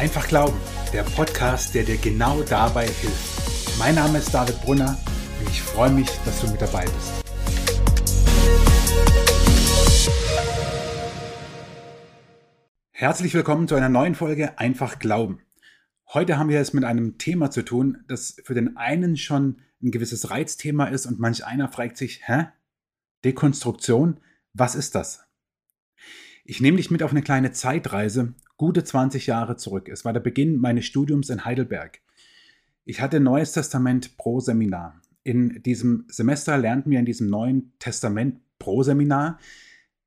Einfach Glauben, der Podcast, der dir genau dabei hilft. Mein Name ist David Brunner und ich freue mich, dass du mit dabei bist. Herzlich willkommen zu einer neuen Folge Einfach Glauben. Heute haben wir es mit einem Thema zu tun, das für den einen schon ein gewisses Reizthema ist und manch einer fragt sich, hä? Dekonstruktion? Was ist das? Ich nehme dich mit auf eine kleine Zeitreise, gute 20 Jahre zurück. Es war der Beginn meines Studiums in Heidelberg. Ich hatte Neues Testament pro Seminar. In diesem Semester lernten wir in diesem Neuen Testament pro Seminar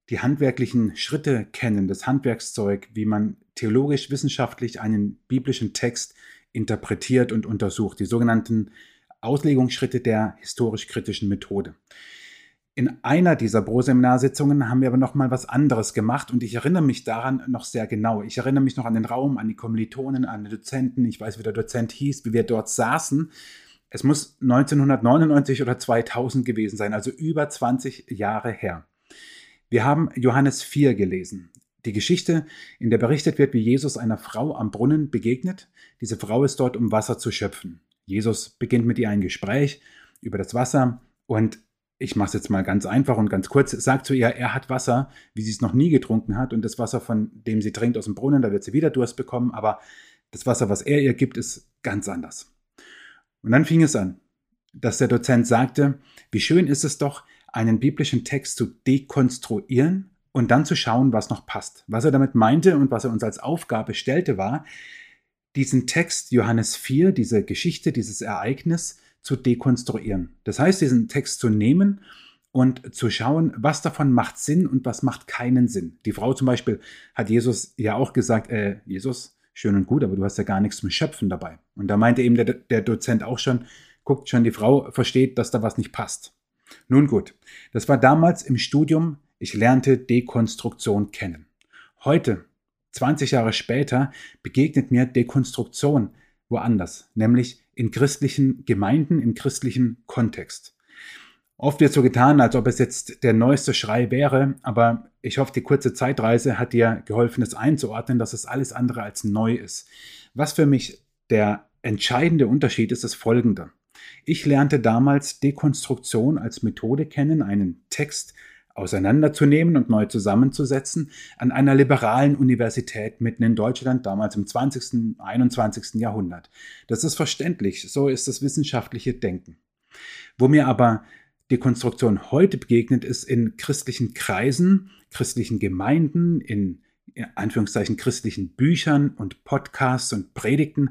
die handwerklichen Schritte kennen, das Handwerkszeug, wie man theologisch, wissenschaftlich einen biblischen Text interpretiert und untersucht, die sogenannten Auslegungsschritte der historisch-kritischen Methode. In einer dieser Pro-Seminarsitzungen haben wir aber noch mal was anderes gemacht und ich erinnere mich daran noch sehr genau. Ich erinnere mich noch an den Raum, an die Kommilitonen, an die Dozenten. Ich weiß, wie der Dozent hieß, wie wir dort saßen. Es muss 1999 oder 2000 gewesen sein, also über 20 Jahre her. Wir haben Johannes 4 gelesen. Die Geschichte, in der berichtet wird, wie Jesus einer Frau am Brunnen begegnet. Diese Frau ist dort, um Wasser zu schöpfen. Jesus beginnt mit ihr ein Gespräch über das Wasser und ich mache es jetzt mal ganz einfach und ganz kurz, sagt zu ihr, er hat Wasser, wie sie es noch nie getrunken hat und das Wasser, von dem sie trinkt aus dem Brunnen, da wird sie wieder Durst bekommen, aber das Wasser, was er ihr gibt, ist ganz anders. Und dann fing es an, dass der Dozent sagte, wie schön ist es doch, einen biblischen Text zu dekonstruieren und dann zu schauen, was noch passt. Was er damit meinte und was er uns als Aufgabe stellte, war, diesen Text Johannes 4, diese Geschichte, dieses Ereignis zu dekonstruieren. Das heißt, diesen Text zu nehmen und zu schauen, was davon macht Sinn und was macht keinen Sinn. Die Frau zum Beispiel hat Jesus ja auch gesagt, äh, Jesus, schön und gut, aber du hast ja gar nichts zum Schöpfen dabei. Und da meinte eben der, der Dozent auch schon, guckt schon, die Frau versteht, dass da was nicht passt. Nun gut, das war damals im Studium, ich lernte Dekonstruktion kennen. Heute, 20 Jahre später, begegnet mir Dekonstruktion woanders, nämlich in christlichen Gemeinden, im christlichen Kontext. Oft wird so getan, als ob es jetzt der neueste Schrei wäre, aber ich hoffe, die kurze Zeitreise hat dir geholfen, es einzuordnen, dass es alles andere als neu ist. Was für mich der entscheidende Unterschied ist, ist folgender. Ich lernte damals Dekonstruktion als Methode kennen, einen Text auseinanderzunehmen und neu zusammenzusetzen an einer liberalen Universität mitten in Deutschland, damals im 20., 21. Jahrhundert. Das ist verständlich, so ist das wissenschaftliche Denken. Wo mir aber die Konstruktion heute begegnet, ist in christlichen Kreisen, christlichen Gemeinden, in, in Anführungszeichen christlichen Büchern und Podcasts und Predigten,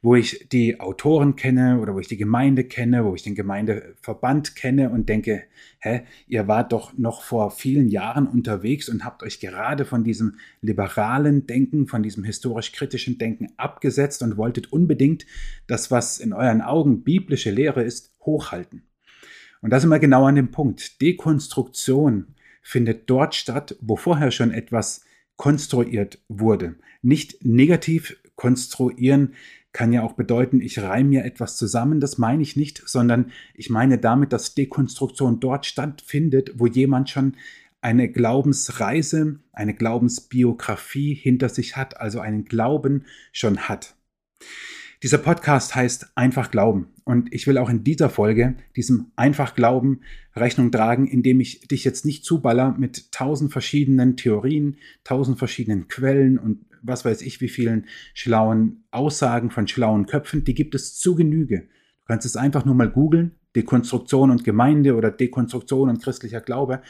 wo ich die Autoren kenne oder wo ich die Gemeinde kenne, wo ich den Gemeindeverband kenne und denke, hä, ihr wart doch noch vor vielen Jahren unterwegs und habt euch gerade von diesem liberalen Denken, von diesem historisch-kritischen Denken abgesetzt und wolltet unbedingt das, was in euren Augen biblische Lehre ist, hochhalten. Und da sind wir genau an dem Punkt. Dekonstruktion findet dort statt, wo vorher schon etwas konstruiert wurde. Nicht negativ konstruieren kann ja auch bedeuten, ich reime mir etwas zusammen. Das meine ich nicht, sondern ich meine damit, dass Dekonstruktion dort stattfindet, wo jemand schon eine Glaubensreise, eine Glaubensbiografie hinter sich hat, also einen Glauben schon hat. Dieser Podcast heißt Einfach Glauben und ich will auch in dieser Folge diesem Einfach Glauben Rechnung tragen, indem ich dich jetzt nicht zuballer mit tausend verschiedenen Theorien, tausend verschiedenen Quellen und was weiß ich, wie vielen schlauen Aussagen von schlauen Köpfen, die gibt es zu Genüge. Du kannst es einfach nur mal googeln, Dekonstruktion und Gemeinde oder Dekonstruktion und christlicher Glaube.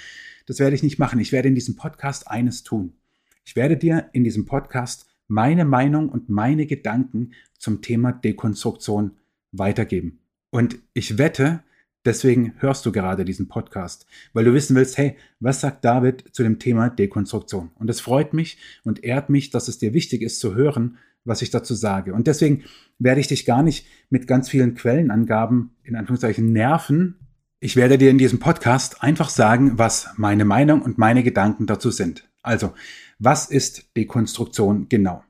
Das werde ich nicht machen. Ich werde in diesem Podcast eines tun. Ich werde dir in diesem Podcast meine Meinung und meine Gedanken zum Thema Dekonstruktion weitergeben. Und ich wette, Deswegen hörst du gerade diesen Podcast, weil du wissen willst, hey, was sagt David zu dem Thema Dekonstruktion? Und es freut mich und ehrt mich, dass es dir wichtig ist zu hören, was ich dazu sage. Und deswegen werde ich dich gar nicht mit ganz vielen Quellenangaben in Anführungszeichen nerven. Ich werde dir in diesem Podcast einfach sagen, was meine Meinung und meine Gedanken dazu sind. Also, was ist Dekonstruktion genau?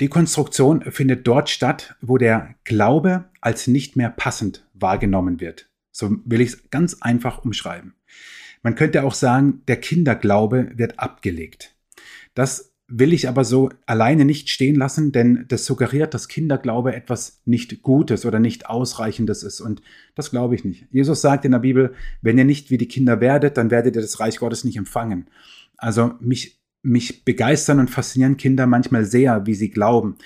Dekonstruktion findet dort statt, wo der Glaube als nicht mehr passend wahrgenommen wird. So will ich es ganz einfach umschreiben. Man könnte auch sagen, der Kinderglaube wird abgelegt. Das will ich aber so alleine nicht stehen lassen, denn das suggeriert, dass Kinderglaube etwas nicht Gutes oder nicht Ausreichendes ist. Und das glaube ich nicht. Jesus sagt in der Bibel, wenn ihr nicht wie die Kinder werdet, dann werdet ihr das Reich Gottes nicht empfangen. Also mich, mich begeistern und faszinieren Kinder manchmal sehr, wie sie glauben.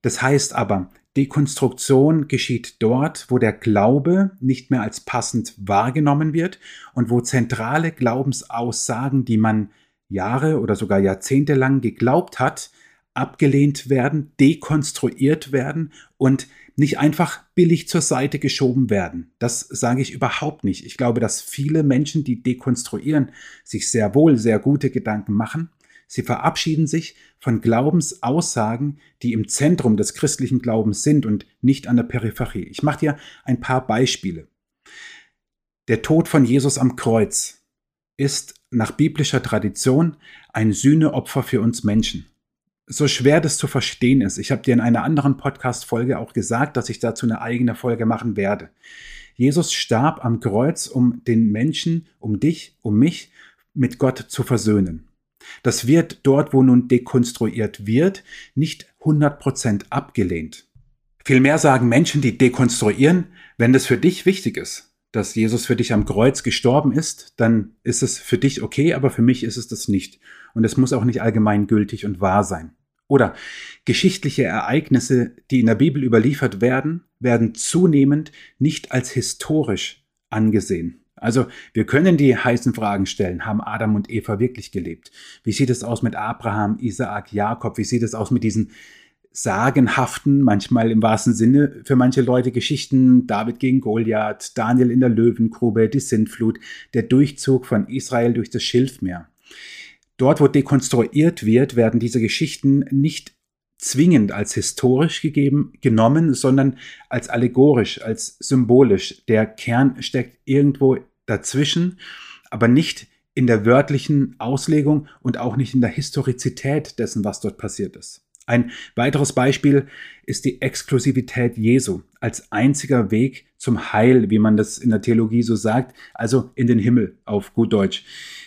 Das heißt aber, Dekonstruktion geschieht dort, wo der Glaube nicht mehr als passend wahrgenommen wird und wo zentrale Glaubensaussagen, die man Jahre oder sogar Jahrzehnte lang geglaubt hat, abgelehnt werden, dekonstruiert werden und nicht einfach billig zur Seite geschoben werden. Das sage ich überhaupt nicht. Ich glaube, dass viele Menschen, die dekonstruieren, sich sehr wohl sehr gute Gedanken machen. Sie verabschieden sich von Glaubensaussagen, die im Zentrum des christlichen Glaubens sind und nicht an der Peripherie. Ich mache dir ein paar Beispiele. Der Tod von Jesus am Kreuz ist nach biblischer Tradition ein Sühneopfer für uns Menschen. So schwer das zu verstehen ist, ich habe dir in einer anderen Podcast-Folge auch gesagt, dass ich dazu eine eigene Folge machen werde. Jesus starb am Kreuz, um den Menschen, um dich, um mich mit Gott zu versöhnen. Das wird dort, wo nun dekonstruiert wird, nicht 100% abgelehnt. Vielmehr sagen Menschen, die dekonstruieren, wenn das für dich wichtig ist, dass Jesus für dich am Kreuz gestorben ist, dann ist es für dich okay, aber für mich ist es das nicht. Und es muss auch nicht allgemeingültig und wahr sein. Oder geschichtliche Ereignisse, die in der Bibel überliefert werden, werden zunehmend nicht als historisch angesehen. Also wir können die heißen Fragen stellen. Haben Adam und Eva wirklich gelebt? Wie sieht es aus mit Abraham, Isaak, Jakob? Wie sieht es aus mit diesen sagenhaften, manchmal im wahrsten Sinne für manche Leute Geschichten, David gegen Goliath, Daniel in der Löwengrube, die Sintflut, der Durchzug von Israel durch das Schilfmeer. Dort, wo dekonstruiert wird, werden diese Geschichten nicht zwingend als historisch gegeben, genommen, sondern als allegorisch, als symbolisch. Der Kern steckt irgendwo dazwischen, aber nicht in der wörtlichen Auslegung und auch nicht in der Historizität dessen, was dort passiert ist. Ein weiteres Beispiel ist die Exklusivität Jesu als einziger Weg zum Heil, wie man das in der Theologie so sagt, also in den Himmel auf gut Deutsch.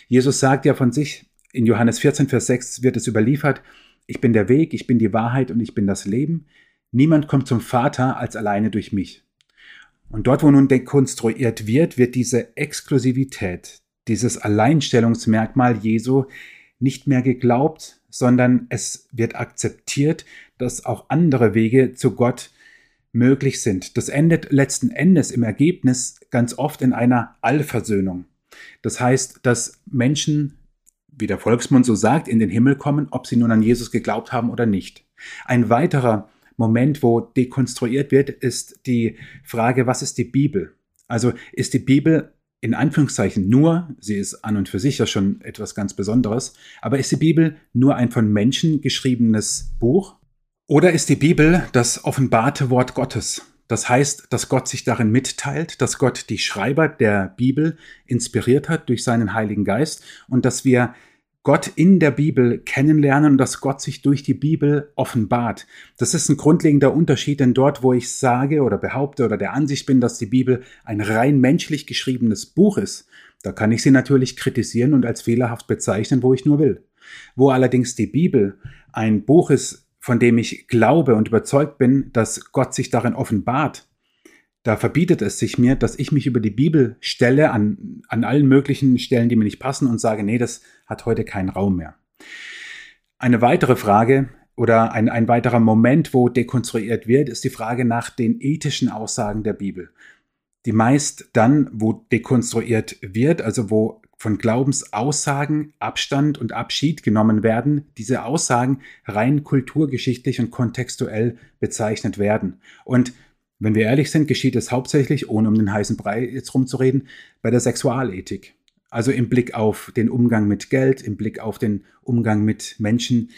Jesus sagt ja von sich, in Johannes 14, Vers 6 wird es überliefert, ich bin der Weg, ich bin die Wahrheit und ich bin das Leben. Niemand kommt zum Vater als alleine durch mich. Und dort, wo nun dekonstruiert wird, wird diese Exklusivität, dieses Alleinstellungsmerkmal Jesu nicht mehr geglaubt, sondern es wird akzeptiert, dass auch andere Wege zu Gott möglich sind. Das endet letzten Endes im Ergebnis ganz oft in einer Allversöhnung. Das heißt, dass Menschen, wie der Volksmund so sagt, in den Himmel kommen, ob sie nun an Jesus geglaubt haben oder nicht. Ein weiterer Moment, wo dekonstruiert wird, ist die Frage, was ist die Bibel? Also ist die Bibel in Anführungszeichen nur, sie ist an und für sich ja schon etwas ganz Besonderes, aber ist die Bibel nur ein von Menschen geschriebenes Buch? Oder ist die Bibel das offenbarte Wort Gottes? Das heißt, dass Gott sich darin mitteilt, dass Gott die Schreiber der Bibel inspiriert hat durch seinen Heiligen Geist und dass wir Gott in der Bibel kennenlernen und dass Gott sich durch die Bibel offenbart. Das ist ein grundlegender Unterschied, denn dort, wo ich sage oder behaupte oder der Ansicht bin, dass die Bibel ein rein menschlich geschriebenes Buch ist, da kann ich sie natürlich kritisieren und als fehlerhaft bezeichnen, wo ich nur will. Wo allerdings die Bibel ein Buch ist, von dem ich glaube und überzeugt bin, dass Gott sich darin offenbart, da verbietet es sich mir, dass ich mich über die Bibel stelle an, an allen möglichen Stellen, die mir nicht passen und sage, nee, das hat heute keinen Raum mehr. Eine weitere Frage oder ein, ein weiterer Moment, wo dekonstruiert wird, ist die Frage nach den ethischen Aussagen der Bibel. Die meist dann, wo dekonstruiert wird, also wo von Glaubensaussagen Abstand und Abschied genommen werden, diese Aussagen rein kulturgeschichtlich und kontextuell bezeichnet werden. Und wenn wir ehrlich sind, geschieht es hauptsächlich, ohne um den heißen Brei jetzt rumzureden, bei der Sexualethik. Also im Blick auf den Umgang mit Geld, im Blick auf den Umgang mit Menschen,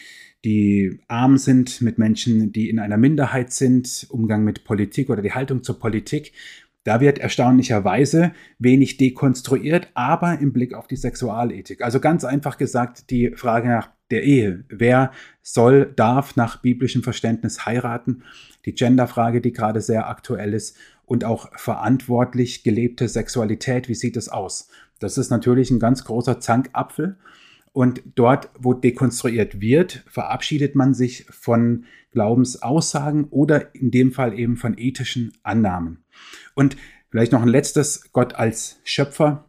die arm sind, mit Menschen, die in einer Minderheit sind, Umgang mit Politik oder die Haltung zur Politik. Da wird erstaunlicherweise wenig dekonstruiert, aber im Blick auf die Sexualethik. Also ganz einfach gesagt die Frage nach der Ehe. Wer soll, darf nach biblischem Verständnis heiraten? Die Genderfrage, die gerade sehr aktuell ist. Und auch verantwortlich gelebte Sexualität, wie sieht es aus? Das ist natürlich ein ganz großer Zankapfel. Und dort, wo dekonstruiert wird, verabschiedet man sich von Glaubensaussagen oder in dem Fall eben von ethischen Annahmen. Und vielleicht noch ein letztes, Gott als Schöpfer,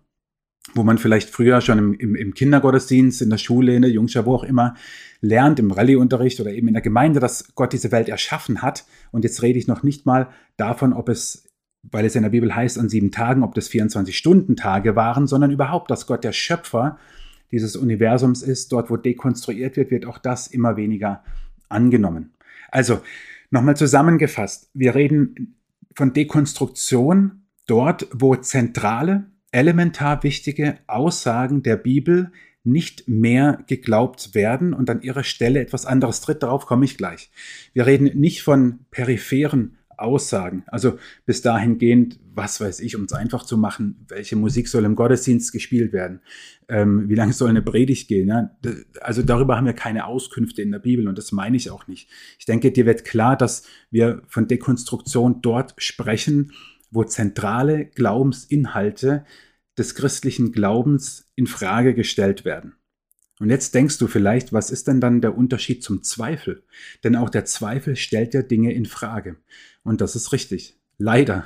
wo man vielleicht früher schon im, im, im Kindergottesdienst, in der Schule, in der Jungschar, wo auch immer, lernt, im Rallyeunterricht oder eben in der Gemeinde, dass Gott diese Welt erschaffen hat. Und jetzt rede ich noch nicht mal davon, ob es, weil es in der Bibel heißt, an sieben Tagen, ob das 24-Stunden-Tage waren, sondern überhaupt, dass Gott der Schöpfer dieses Universums ist. Dort, wo dekonstruiert wird, wird auch das immer weniger angenommen. Also, nochmal zusammengefasst. Wir reden von Dekonstruktion dort, wo zentrale, elementar wichtige Aussagen der Bibel nicht mehr geglaubt werden und an ihrer Stelle etwas anderes tritt. Darauf komme ich gleich. Wir reden nicht von peripheren Aussagen. Also bis dahingehend, was weiß ich, um es einfach zu machen, welche Musik soll im Gottesdienst gespielt werden, ähm, wie lange soll eine Predigt gehen. Ja? Also darüber haben wir keine Auskünfte in der Bibel und das meine ich auch nicht. Ich denke, dir wird klar, dass wir von Dekonstruktion dort sprechen, wo zentrale Glaubensinhalte des christlichen Glaubens in Frage gestellt werden. Und jetzt denkst du vielleicht, was ist denn dann der Unterschied zum Zweifel? Denn auch der Zweifel stellt ja Dinge in Frage. Und das ist richtig. Leider.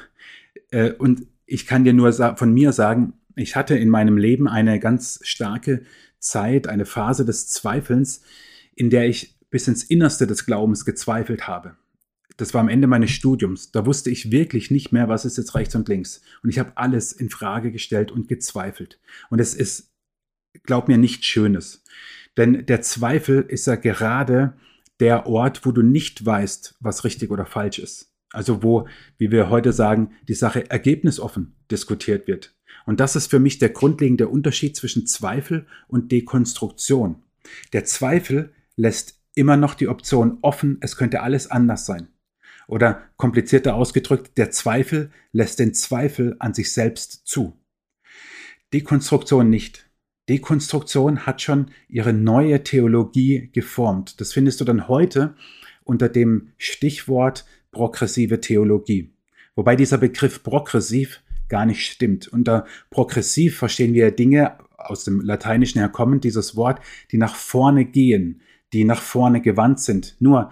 Äh, und ich kann dir nur von mir sagen, ich hatte in meinem Leben eine ganz starke Zeit, eine Phase des Zweifelns, in der ich bis ins Innerste des Glaubens gezweifelt habe das war am Ende meines Studiums. Da wusste ich wirklich nicht mehr, was ist jetzt rechts und links. Und ich habe alles in Frage gestellt und gezweifelt. Und es ist, glaub mir, nichts Schönes. Denn der Zweifel ist ja gerade der Ort, wo du nicht weißt, was richtig oder falsch ist. Also wo, wie wir heute sagen, die Sache ergebnisoffen diskutiert wird. Und das ist für mich der grundlegende Unterschied zwischen Zweifel und Dekonstruktion. Der Zweifel lässt immer noch die Option offen, es könnte alles anders sein. Oder komplizierter ausgedrückt, der Zweifel lässt den Zweifel an sich selbst zu. Dekonstruktion nicht. Dekonstruktion hat schon ihre neue Theologie geformt. Das findest du dann heute unter dem Stichwort progressive Theologie. Wobei dieser Begriff progressiv gar nicht stimmt. Unter progressiv verstehen wir Dinge aus dem Lateinischen herkommen, dieses Wort, die nach vorne gehen, die nach vorne gewandt sind. Nur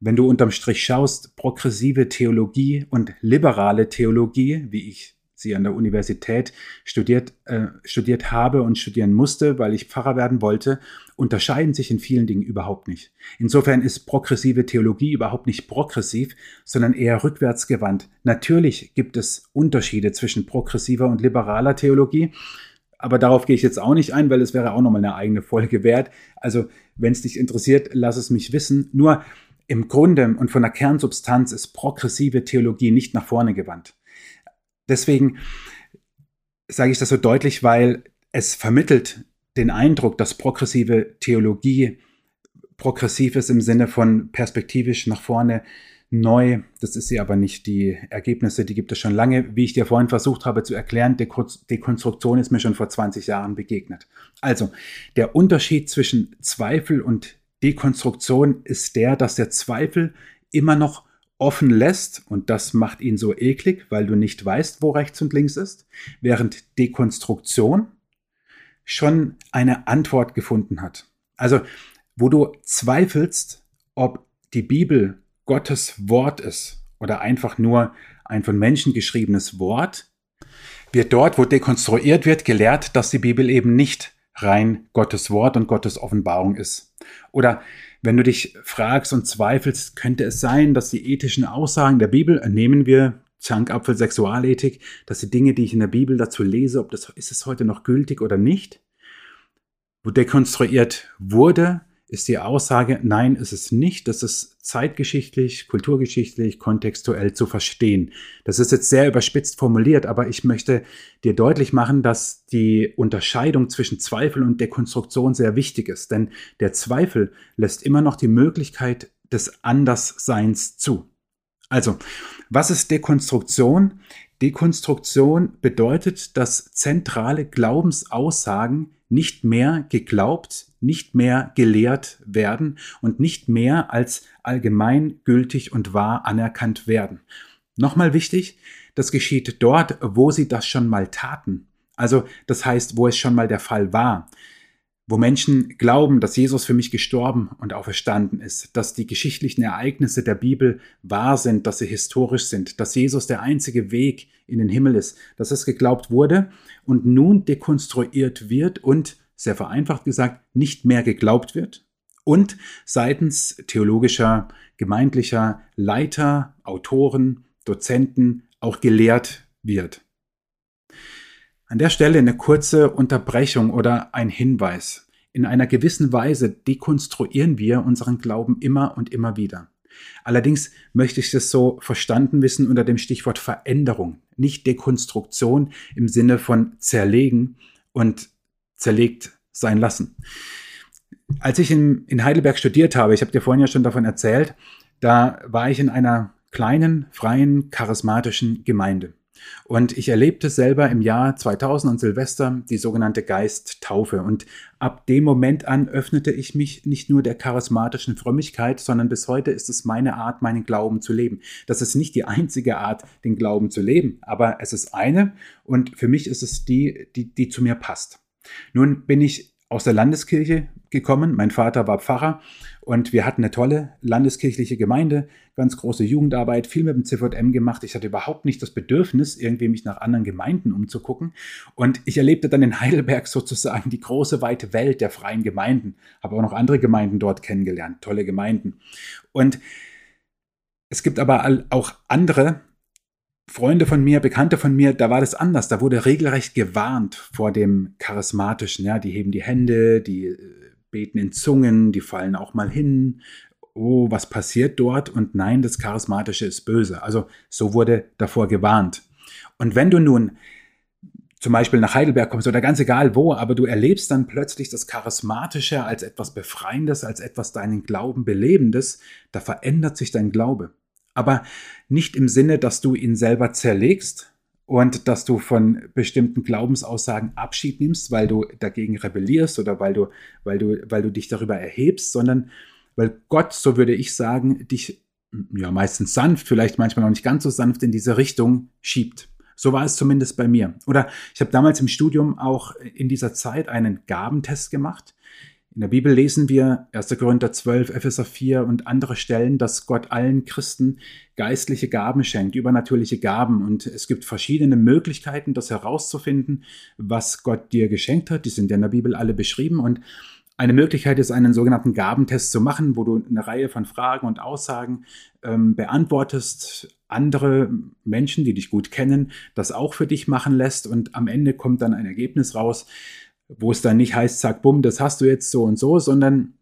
wenn du unterm Strich schaust, progressive Theologie und liberale Theologie, wie ich sie an der Universität studiert, äh, studiert habe und studieren musste, weil ich Pfarrer werden wollte, unterscheiden sich in vielen Dingen überhaupt nicht. Insofern ist progressive Theologie überhaupt nicht progressiv, sondern eher rückwärtsgewandt. Natürlich gibt es Unterschiede zwischen progressiver und liberaler Theologie, aber darauf gehe ich jetzt auch nicht ein, weil es wäre auch nochmal eine eigene Folge wert. Also, wenn es dich interessiert, lass es mich wissen. Nur im Grunde und von der Kernsubstanz ist progressive Theologie nicht nach vorne gewandt. Deswegen sage ich das so deutlich, weil es vermittelt den Eindruck, dass progressive Theologie progressiv ist im Sinne von perspektivisch nach vorne neu. Das ist sie aber nicht. Die Ergebnisse, die gibt es schon lange. Wie ich dir vorhin versucht habe zu erklären, Dekonstruktion ist mir schon vor 20 Jahren begegnet. Also, der Unterschied zwischen Zweifel und Dekonstruktion ist der, dass der Zweifel immer noch offen lässt und das macht ihn so eklig, weil du nicht weißt, wo rechts und links ist, während Dekonstruktion schon eine Antwort gefunden hat. Also, wo du zweifelst, ob die Bibel Gottes Wort ist oder einfach nur ein von Menschen geschriebenes Wort, wird dort, wo dekonstruiert wird, gelehrt, dass die Bibel eben nicht rein Gottes Wort und Gottes Offenbarung ist. Oder wenn du dich fragst und zweifelst, könnte es sein, dass die ethischen Aussagen der Bibel, nehmen wir Zankapfel Sexualethik, dass die Dinge, die ich in der Bibel dazu lese, ob das ist es heute noch gültig oder nicht, wo dekonstruiert wurde, ist die Aussage, nein, ist es nicht. Das ist zeitgeschichtlich, kulturgeschichtlich, kontextuell zu verstehen. Das ist jetzt sehr überspitzt formuliert, aber ich möchte dir deutlich machen, dass die Unterscheidung zwischen Zweifel und Dekonstruktion sehr wichtig ist. Denn der Zweifel lässt immer noch die Möglichkeit des Andersseins zu. Also, was ist Dekonstruktion? Dekonstruktion bedeutet, dass zentrale Glaubensaussagen nicht mehr geglaubt, nicht mehr gelehrt werden und nicht mehr als allgemein gültig und wahr anerkannt werden. Nochmal wichtig, das geschieht dort, wo sie das schon mal taten. Also das heißt, wo es schon mal der Fall war. Wo Menschen glauben, dass Jesus für mich gestorben und auferstanden ist, dass die geschichtlichen Ereignisse der Bibel wahr sind, dass sie historisch sind, dass Jesus der einzige Weg in den Himmel ist, dass es geglaubt wurde und nun dekonstruiert wird und, sehr vereinfacht gesagt, nicht mehr geglaubt wird und seitens theologischer, gemeindlicher Leiter, Autoren, Dozenten auch gelehrt wird. An der Stelle eine kurze Unterbrechung oder ein Hinweis. In einer gewissen Weise dekonstruieren wir unseren Glauben immer und immer wieder. Allerdings möchte ich das so verstanden wissen unter dem Stichwort Veränderung, nicht Dekonstruktion im Sinne von zerlegen und zerlegt sein lassen. Als ich in, in Heidelberg studiert habe, ich habe dir vorhin ja schon davon erzählt, da war ich in einer kleinen, freien, charismatischen Gemeinde. Und ich erlebte selber im Jahr 2000 an Silvester die sogenannte Geisttaufe. Und ab dem Moment an öffnete ich mich nicht nur der charismatischen Frömmigkeit, sondern bis heute ist es meine Art, meinen Glauben zu leben. Das ist nicht die einzige Art, den Glauben zu leben, aber es ist eine und für mich ist es die, die, die zu mir passt. Nun bin ich aus der Landeskirche gekommen. Mein Vater war Pfarrer und wir hatten eine tolle landeskirchliche Gemeinde, ganz große Jugendarbeit, viel mit dem CVM gemacht. Ich hatte überhaupt nicht das Bedürfnis, irgendwie mich nach anderen Gemeinden umzugucken. Und ich erlebte dann in Heidelberg sozusagen die große, weite Welt der freien Gemeinden. Habe auch noch andere Gemeinden dort kennengelernt, tolle Gemeinden. Und es gibt aber auch andere Freunde von mir, Bekannte von mir, da war das anders. Da wurde regelrecht gewarnt vor dem Charismatischen. Ja, die heben die Hände, die äh, beten in Zungen, die fallen auch mal hin. Oh, was passiert dort? Und nein, das Charismatische ist böse. Also so wurde davor gewarnt. Und wenn du nun zum Beispiel nach Heidelberg kommst oder ganz egal wo, aber du erlebst dann plötzlich das Charismatische als etwas Befreiendes, als etwas deinen Glauben Belebendes, da verändert sich dein Glaube aber nicht im Sinne, dass du ihn selber zerlegst und dass du von bestimmten Glaubensaussagen Abschied nimmst, weil du dagegen rebellierst oder weil du, weil du, weil du dich darüber erhebst, sondern weil Gott, so würde ich sagen, dich ja meistens sanft, vielleicht manchmal noch nicht ganz so sanft in diese Richtung schiebt. So war es zumindest bei mir. Oder ich habe damals im Studium auch in dieser Zeit einen Gabentest gemacht. In der Bibel lesen wir 1. Korinther 12, Epheser 4 und andere Stellen, dass Gott allen Christen geistliche Gaben schenkt, übernatürliche Gaben. Und es gibt verschiedene Möglichkeiten, das herauszufinden, was Gott dir geschenkt hat. Die sind ja in der Bibel alle beschrieben. Und eine Möglichkeit ist, einen sogenannten Gabentest zu machen, wo du eine Reihe von Fragen und Aussagen ähm, beantwortest, andere Menschen, die dich gut kennen, das auch für dich machen lässt und am Ende kommt dann ein Ergebnis raus, wo es dann nicht heißt, sag bumm, das hast du jetzt so und so, sondern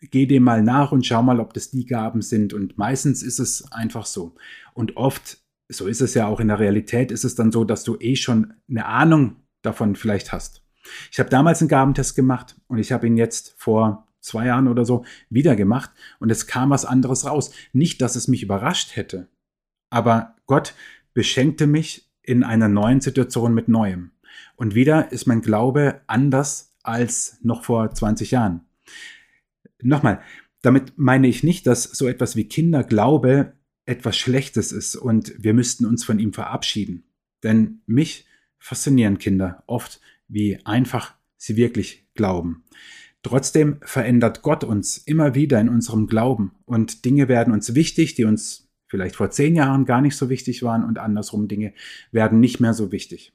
geh dem mal nach und schau mal, ob das die Gaben sind. Und meistens ist es einfach so. Und oft, so ist es ja auch in der Realität, ist es dann so, dass du eh schon eine Ahnung davon vielleicht hast. Ich habe damals einen Gabentest gemacht und ich habe ihn jetzt vor zwei Jahren oder so wieder gemacht und es kam was anderes raus. Nicht, dass es mich überrascht hätte, aber Gott beschenkte mich in einer neuen Situation mit Neuem. Und wieder ist mein Glaube anders als noch vor 20 Jahren. Nochmal, damit meine ich nicht, dass so etwas wie Kinderglaube etwas Schlechtes ist und wir müssten uns von ihm verabschieden. Denn mich faszinieren Kinder oft, wie einfach sie wirklich glauben. Trotzdem verändert Gott uns immer wieder in unserem Glauben und Dinge werden uns wichtig, die uns vielleicht vor zehn Jahren gar nicht so wichtig waren und andersrum Dinge werden nicht mehr so wichtig.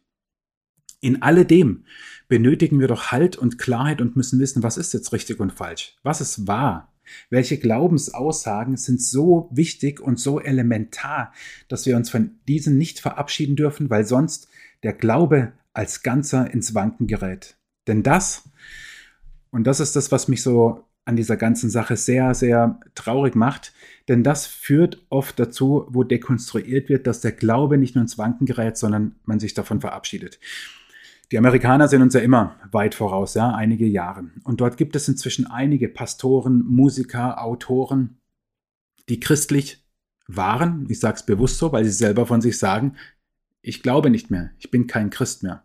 In alledem benötigen wir doch Halt und Klarheit und müssen wissen, was ist jetzt richtig und falsch? Was ist wahr? Welche Glaubensaussagen sind so wichtig und so elementar, dass wir uns von diesen nicht verabschieden dürfen, weil sonst der Glaube als Ganzer ins Wanken gerät. Denn das, und das ist das, was mich so an dieser ganzen Sache sehr, sehr traurig macht, denn das führt oft dazu, wo dekonstruiert wird, dass der Glaube nicht nur ins Wanken gerät, sondern man sich davon verabschiedet. Die Amerikaner sind uns ja immer weit voraus, ja, einige Jahre. Und dort gibt es inzwischen einige Pastoren, Musiker, Autoren, die christlich waren. Ich sage es bewusst so, weil sie selber von sich sagen, ich glaube nicht mehr, ich bin kein Christ mehr.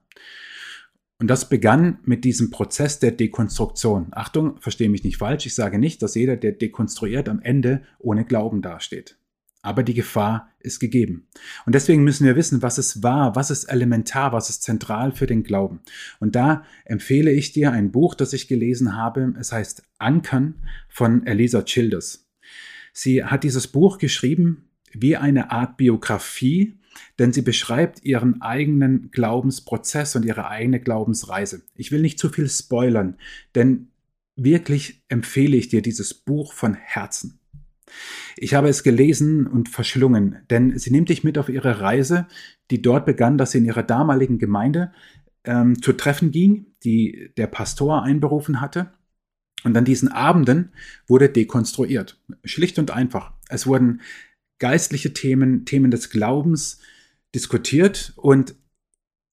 Und das begann mit diesem Prozess der Dekonstruktion. Achtung, verstehe mich nicht falsch, ich sage nicht, dass jeder, der dekonstruiert, am Ende ohne Glauben dasteht. Aber die Gefahr ist gegeben. Und deswegen müssen wir wissen, was ist wahr, was ist elementar, was ist zentral für den Glauben. Und da empfehle ich dir ein Buch, das ich gelesen habe. Es heißt Ankern von Elisa Childers. Sie hat dieses Buch geschrieben wie eine Art Biografie, denn sie beschreibt ihren eigenen Glaubensprozess und ihre eigene Glaubensreise. Ich will nicht zu viel spoilern, denn wirklich empfehle ich dir dieses Buch von Herzen. Ich habe es gelesen und verschlungen, denn sie nimmt dich mit auf ihre Reise, die dort begann, dass sie in ihrer damaligen Gemeinde ähm, zu Treffen ging, die der Pastor einberufen hatte. Und an diesen Abenden wurde dekonstruiert. Schlicht und einfach. Es wurden geistliche Themen, Themen des Glaubens diskutiert und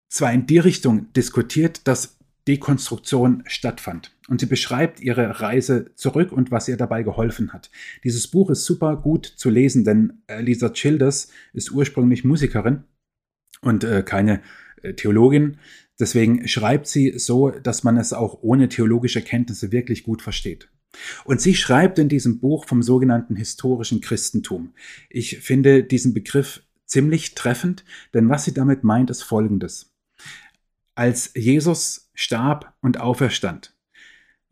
zwar in die Richtung diskutiert, dass Dekonstruktion stattfand. Und sie beschreibt ihre Reise zurück und was ihr dabei geholfen hat. Dieses Buch ist super gut zu lesen, denn Lisa Childers ist ursprünglich Musikerin und äh, keine äh, Theologin. Deswegen schreibt sie so, dass man es auch ohne theologische Kenntnisse wirklich gut versteht. Und sie schreibt in diesem Buch vom sogenannten historischen Christentum. Ich finde diesen Begriff ziemlich treffend, denn was sie damit meint, ist Folgendes. Als Jesus starb und auferstand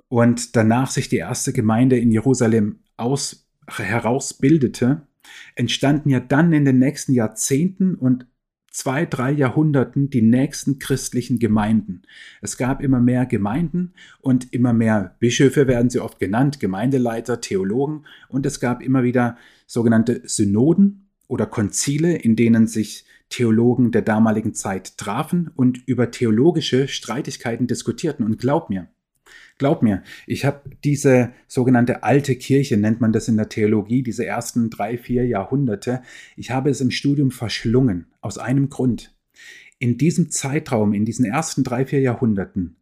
und danach sich die erste Gemeinde in Jerusalem aus, herausbildete, entstanden ja dann in den nächsten Jahrzehnten und zwei, drei Jahrhunderten die nächsten christlichen Gemeinden. Es gab immer mehr Gemeinden und immer mehr Bischöfe werden sie oft genannt, Gemeindeleiter, Theologen und es gab immer wieder sogenannte Synoden oder Konzile, in denen sich Theologen der damaligen Zeit trafen und über theologische Streitigkeiten diskutierten. Und glaub mir, glaub mir, ich habe diese sogenannte alte Kirche, nennt man das in der Theologie, diese ersten drei, vier Jahrhunderte, ich habe es im Studium verschlungen, aus einem Grund. In diesem Zeitraum, in diesen ersten drei, vier Jahrhunderten,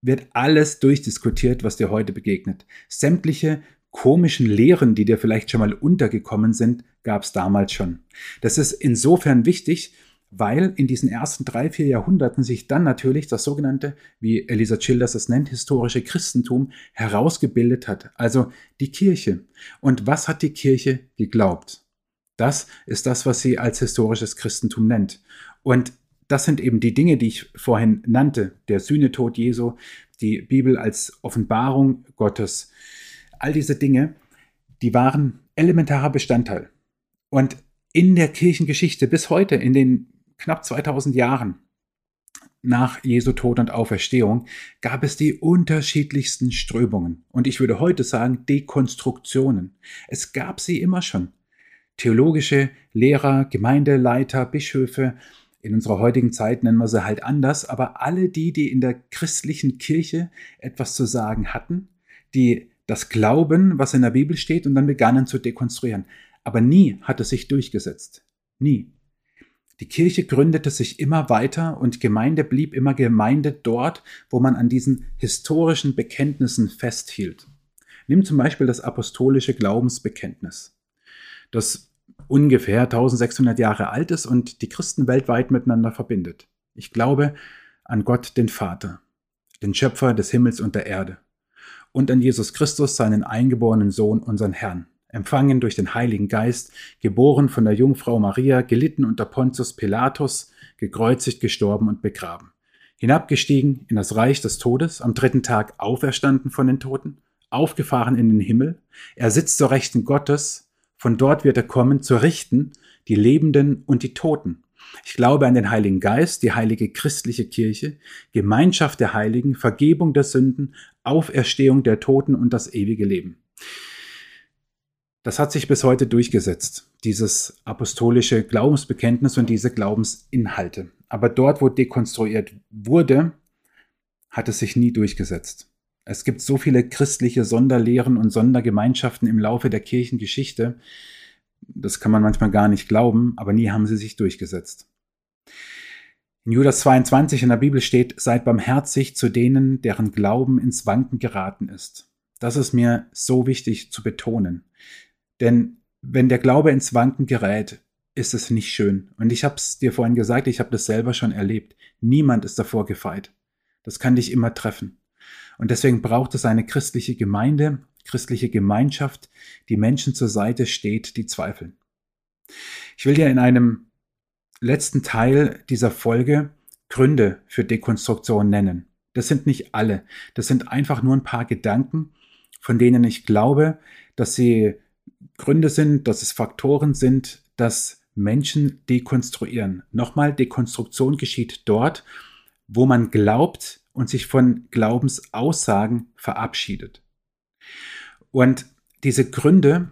wird alles durchdiskutiert, was dir heute begegnet. Sämtliche komischen Lehren, die dir vielleicht schon mal untergekommen sind, gab es damals schon. Das ist insofern wichtig, weil in diesen ersten drei, vier Jahrhunderten sich dann natürlich das sogenannte, wie Elisa Childers es nennt, historische Christentum herausgebildet hat, also die Kirche. Und was hat die Kirche geglaubt? Das ist das, was sie als historisches Christentum nennt. Und das sind eben die Dinge, die ich vorhin nannte, der Sühnetod Jesu, die Bibel als Offenbarung Gottes, all diese Dinge, die waren elementarer Bestandteil. Und in der Kirchengeschichte bis heute, in den knapp 2000 Jahren nach Jesu Tod und Auferstehung, gab es die unterschiedlichsten Strömungen. Und ich würde heute sagen, Dekonstruktionen. Es gab sie immer schon. Theologische Lehrer, Gemeindeleiter, Bischöfe, in unserer heutigen Zeit nennen wir sie halt anders, aber alle die, die in der christlichen Kirche etwas zu sagen hatten, die das Glauben, was in der Bibel steht, und dann begannen zu dekonstruieren. Aber nie hat es sich durchgesetzt. Nie. Die Kirche gründete sich immer weiter und Gemeinde blieb immer Gemeinde dort, wo man an diesen historischen Bekenntnissen festhielt. Nimm zum Beispiel das apostolische Glaubensbekenntnis, das ungefähr 1600 Jahre alt ist und die Christen weltweit miteinander verbindet. Ich glaube an Gott den Vater, den Schöpfer des Himmels und der Erde und an Jesus Christus, seinen eingeborenen Sohn, unseren Herrn, empfangen durch den Heiligen Geist, geboren von der Jungfrau Maria, gelitten unter Pontius Pilatus, gekreuzigt, gestorben und begraben, hinabgestiegen in das Reich des Todes, am dritten Tag auferstanden von den Toten, aufgefahren in den Himmel, er sitzt zur Rechten Gottes, von dort wird er kommen, zu richten die Lebenden und die Toten. Ich glaube an den Heiligen Geist, die heilige christliche Kirche, Gemeinschaft der Heiligen, Vergebung der Sünden, Auferstehung der Toten und das ewige Leben. Das hat sich bis heute durchgesetzt, dieses apostolische Glaubensbekenntnis und diese Glaubensinhalte. Aber dort, wo dekonstruiert wurde, hat es sich nie durchgesetzt. Es gibt so viele christliche Sonderlehren und Sondergemeinschaften im Laufe der Kirchengeschichte, das kann man manchmal gar nicht glauben, aber nie haben sie sich durchgesetzt. In Judas 22 in der Bibel steht, seid barmherzig zu denen, deren Glauben ins Wanken geraten ist. Das ist mir so wichtig zu betonen. Denn wenn der Glaube ins Wanken gerät, ist es nicht schön. Und ich habe es dir vorhin gesagt, ich habe das selber schon erlebt. Niemand ist davor gefeit. Das kann dich immer treffen. Und deswegen braucht es eine christliche Gemeinde, christliche Gemeinschaft, die Menschen zur Seite steht, die zweifeln. Ich will dir in einem letzten Teil dieser Folge Gründe für Dekonstruktion nennen. Das sind nicht alle. Das sind einfach nur ein paar Gedanken, von denen ich glaube, dass sie Gründe sind, dass es Faktoren sind, dass Menschen dekonstruieren. Nochmal, Dekonstruktion geschieht dort, wo man glaubt und sich von Glaubensaussagen verabschiedet. Und diese Gründe,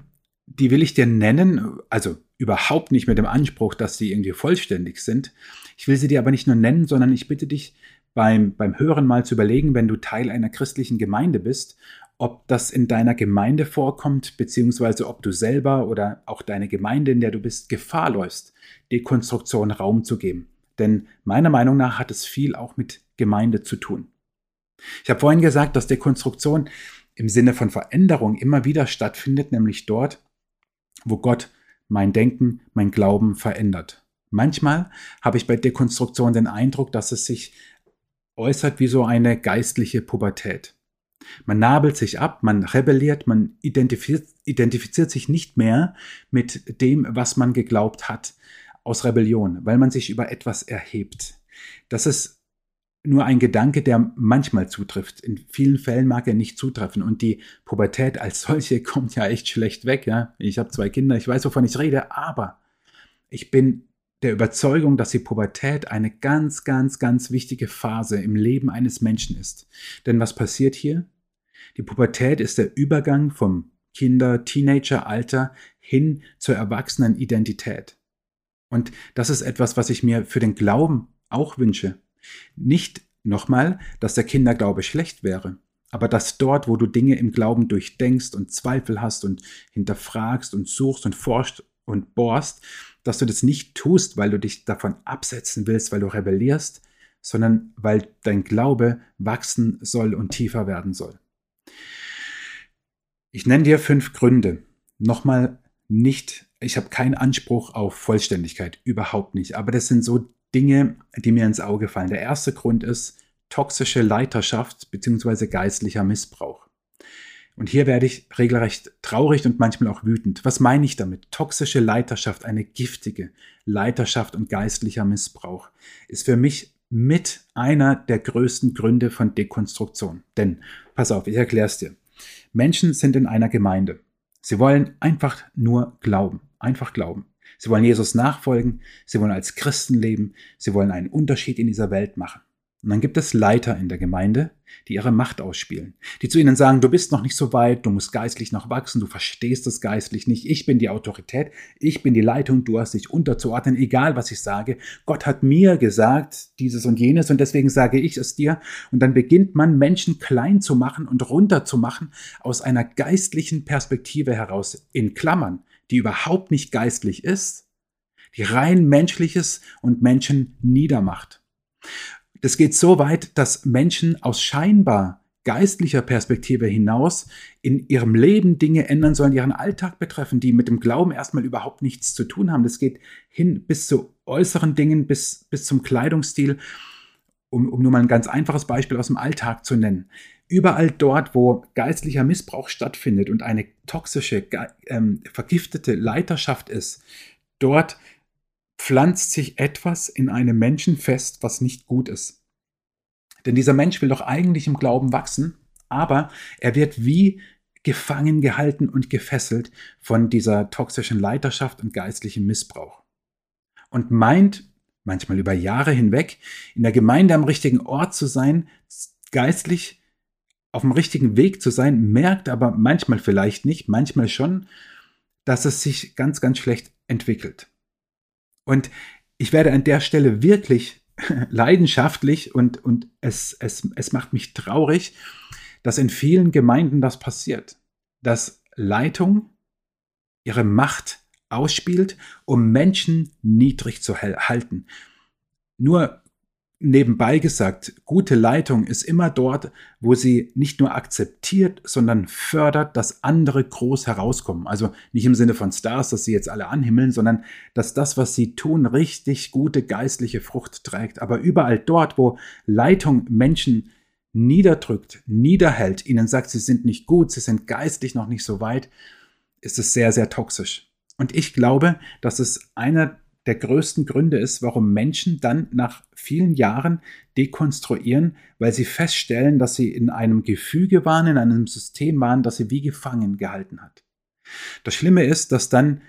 die will ich dir nennen, also überhaupt nicht mit dem Anspruch, dass sie irgendwie vollständig sind. Ich will sie dir aber nicht nur nennen, sondern ich bitte dich beim, beim Hören mal zu überlegen, wenn du Teil einer christlichen Gemeinde bist, ob das in deiner Gemeinde vorkommt, beziehungsweise ob du selber oder auch deine Gemeinde, in der du bist, Gefahr läufst, Dekonstruktion Raum zu geben. Denn meiner Meinung nach hat es viel auch mit Gemeinde zu tun. Ich habe vorhin gesagt, dass Dekonstruktion im Sinne von Veränderung immer wieder stattfindet, nämlich dort, wo Gott mein Denken, mein Glauben verändert. Manchmal habe ich bei Dekonstruktion den Eindruck, dass es sich äußert wie so eine geistliche Pubertät. Man nabelt sich ab, man rebelliert, man identifiziert, identifiziert sich nicht mehr mit dem, was man geglaubt hat, aus Rebellion, weil man sich über etwas erhebt. Das ist nur ein Gedanke, der manchmal zutrifft. In vielen Fällen mag er nicht zutreffen. Und die Pubertät als solche kommt ja echt schlecht weg. Ja? Ich habe zwei Kinder, ich weiß, wovon ich rede, aber ich bin der Überzeugung, dass die Pubertät eine ganz, ganz, ganz wichtige Phase im Leben eines Menschen ist. Denn was passiert hier? Die Pubertät ist der Übergang vom Kinder-, Teenager-Alter hin zur erwachsenen Identität. Und das ist etwas, was ich mir für den Glauben auch wünsche. Nicht nochmal, dass der Kinderglaube schlecht wäre, aber dass dort, wo du Dinge im Glauben durchdenkst und Zweifel hast und hinterfragst und suchst und forscht und bohrst, dass du das nicht tust, weil du dich davon absetzen willst, weil du rebellierst, sondern weil dein Glaube wachsen soll und tiefer werden soll. Ich nenne dir fünf Gründe. Nochmal nicht, ich habe keinen Anspruch auf Vollständigkeit, überhaupt nicht. Aber das sind so Dinge, die mir ins Auge fallen. Der erste Grund ist toxische Leiterschaft bzw. geistlicher Missbrauch. Und hier werde ich regelrecht traurig und manchmal auch wütend. Was meine ich damit? Toxische Leiterschaft, eine giftige Leiterschaft und geistlicher Missbrauch ist für mich mit einer der größten Gründe von Dekonstruktion. Denn, pass auf, ich erkläre es dir. Menschen sind in einer Gemeinde. Sie wollen einfach nur glauben, einfach glauben. Sie wollen Jesus nachfolgen, sie wollen als Christen leben, sie wollen einen Unterschied in dieser Welt machen. Und dann gibt es Leiter in der Gemeinde, die ihre Macht ausspielen, die zu ihnen sagen, du bist noch nicht so weit, du musst geistlich noch wachsen, du verstehst es geistlich nicht, ich bin die Autorität, ich bin die Leitung, du hast dich unterzuordnen, egal was ich sage. Gott hat mir gesagt, dieses und jenes und deswegen sage ich es dir. Und dann beginnt man Menschen klein zu machen und runter zu machen aus einer geistlichen Perspektive heraus, in Klammern, die überhaupt nicht geistlich ist, die rein menschliches und Menschen niedermacht. Das geht so weit, dass Menschen aus scheinbar geistlicher Perspektive hinaus in ihrem Leben Dinge ändern sollen, ihren Alltag betreffen, die mit dem Glauben erstmal überhaupt nichts zu tun haben. Das geht hin bis zu äußeren Dingen, bis, bis zum Kleidungsstil, um, um nur mal ein ganz einfaches Beispiel aus dem Alltag zu nennen. Überall dort, wo geistlicher Missbrauch stattfindet und eine toxische, ähm, vergiftete Leiterschaft ist, dort pflanzt sich etwas in einem Menschen fest, was nicht gut ist. Denn dieser Mensch will doch eigentlich im Glauben wachsen, aber er wird wie gefangen gehalten und gefesselt von dieser toxischen Leiterschaft und geistlichem Missbrauch. Und meint, manchmal über Jahre hinweg, in der Gemeinde am richtigen Ort zu sein, geistlich auf dem richtigen Weg zu sein, merkt aber manchmal vielleicht nicht, manchmal schon, dass es sich ganz, ganz schlecht entwickelt. Und ich werde an der Stelle wirklich leidenschaftlich und, und es, es, es macht mich traurig, dass in vielen Gemeinden das passiert, dass Leitung ihre Macht ausspielt, um Menschen niedrig zu halten. Nur nebenbei gesagt, gute Leitung ist immer dort, wo sie nicht nur akzeptiert, sondern fördert, dass andere groß herauskommen. Also nicht im Sinne von Stars, dass sie jetzt alle anhimmeln, sondern dass das, was sie tun, richtig gute geistliche Frucht trägt. Aber überall dort, wo Leitung Menschen niederdrückt, niederhält, ihnen sagt, sie sind nicht gut, sie sind geistlich noch nicht so weit, ist es sehr, sehr toxisch. Und ich glaube, dass es einer der größten Gründe ist, warum Menschen dann nach vielen Jahren dekonstruieren, weil sie feststellen, dass sie in einem Gefüge waren, in einem System waren, das sie wie gefangen gehalten hat. Das Schlimme ist, dass dann,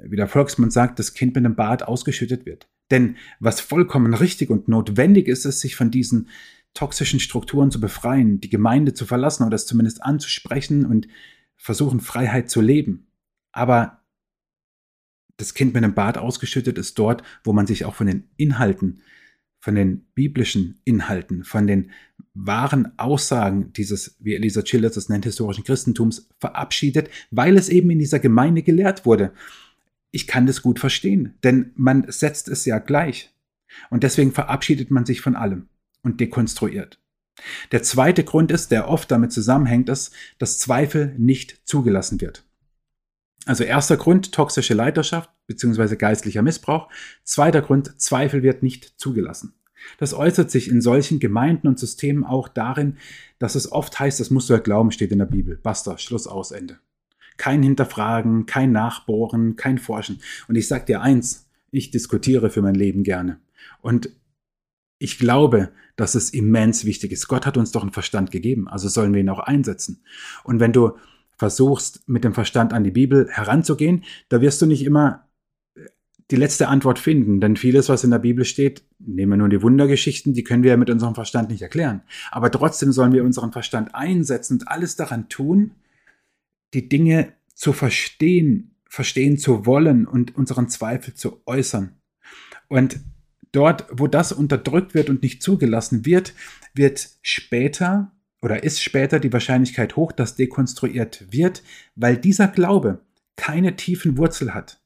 wie der Volksmund sagt, das Kind mit dem Bart ausgeschüttet wird. Denn was vollkommen richtig und notwendig ist, ist, sich von diesen toxischen Strukturen zu befreien, die Gemeinde zu verlassen oder es zumindest anzusprechen und versuchen, Freiheit zu leben. Aber das Kind mit dem Bart ausgeschüttet ist dort, wo man sich auch von den Inhalten, von den biblischen Inhalten, von den wahren Aussagen dieses, wie Elisa Childers es nennt, historischen Christentums verabschiedet, weil es eben in dieser Gemeinde gelehrt wurde. Ich kann das gut verstehen, denn man setzt es ja gleich. Und deswegen verabschiedet man sich von allem und dekonstruiert. Der zweite Grund ist, der oft damit zusammenhängt, ist, dass Zweifel nicht zugelassen wird. Also erster Grund, toxische Leiterschaft bzw. geistlicher Missbrauch. Zweiter Grund, Zweifel wird nicht zugelassen. Das äußert sich in solchen Gemeinden und Systemen auch darin, dass es oft heißt, das musst du ja glauben, steht in der Bibel. Basta, Schluss aus, Ende. Kein Hinterfragen, kein Nachbohren, kein Forschen. Und ich sage dir eins, ich diskutiere für mein Leben gerne. Und ich glaube, dass es immens wichtig ist. Gott hat uns doch einen Verstand gegeben, also sollen wir ihn auch einsetzen. Und wenn du versuchst, mit dem Verstand an die Bibel heranzugehen, da wirst du nicht immer äh, die letzte Antwort finden, denn vieles, was in der Bibel steht, nehmen wir nur die Wundergeschichten, die können wir ja mit unserem Verstand nicht erklären. Aber trotzdem sollen wir unseren Verstand einsetzen und alles daran tun, die Dinge zu verstehen, verstehen zu wollen und unseren Zweifel zu äußern. Und dort, wo das unterdrückt wird und nicht zugelassen wird, wird später oder ist später die Wahrscheinlichkeit hoch, dass dekonstruiert wird, weil dieser Glaube keine tiefen Wurzel hat.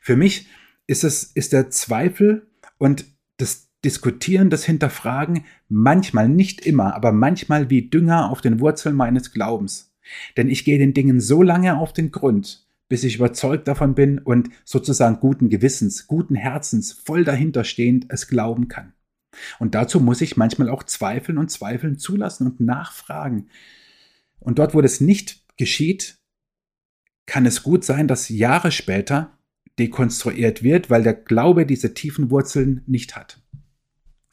Für mich ist es ist der Zweifel und das Diskutieren, das Hinterfragen manchmal, nicht immer, aber manchmal wie Dünger auf den Wurzeln meines Glaubens. Denn ich gehe den Dingen so lange auf den Grund, bis ich überzeugt davon bin und sozusagen guten Gewissens, guten Herzens, voll dahinterstehend es glauben kann. Und dazu muss ich manchmal auch zweifeln und zweifeln zulassen und nachfragen. Und dort, wo das nicht geschieht, kann es gut sein, dass Jahre später dekonstruiert wird, weil der Glaube diese tiefen Wurzeln nicht hat.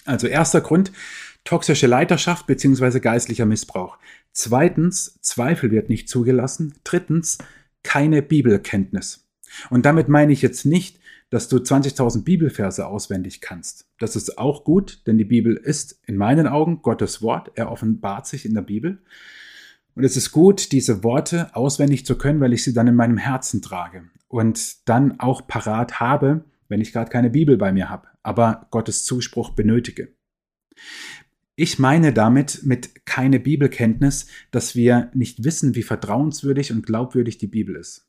Also erster Grund, toxische Leiterschaft bzw. geistlicher Missbrauch. Zweitens, Zweifel wird nicht zugelassen. Drittens, keine Bibelkenntnis. Und damit meine ich jetzt nicht, dass du 20.000 Bibelverse auswendig kannst. Das ist auch gut, denn die Bibel ist in meinen Augen Gottes Wort. Er offenbart sich in der Bibel. Und es ist gut, diese Worte auswendig zu können, weil ich sie dann in meinem Herzen trage und dann auch parat habe, wenn ich gerade keine Bibel bei mir habe, aber Gottes Zuspruch benötige. Ich meine damit mit keine Bibelkenntnis, dass wir nicht wissen, wie vertrauenswürdig und glaubwürdig die Bibel ist.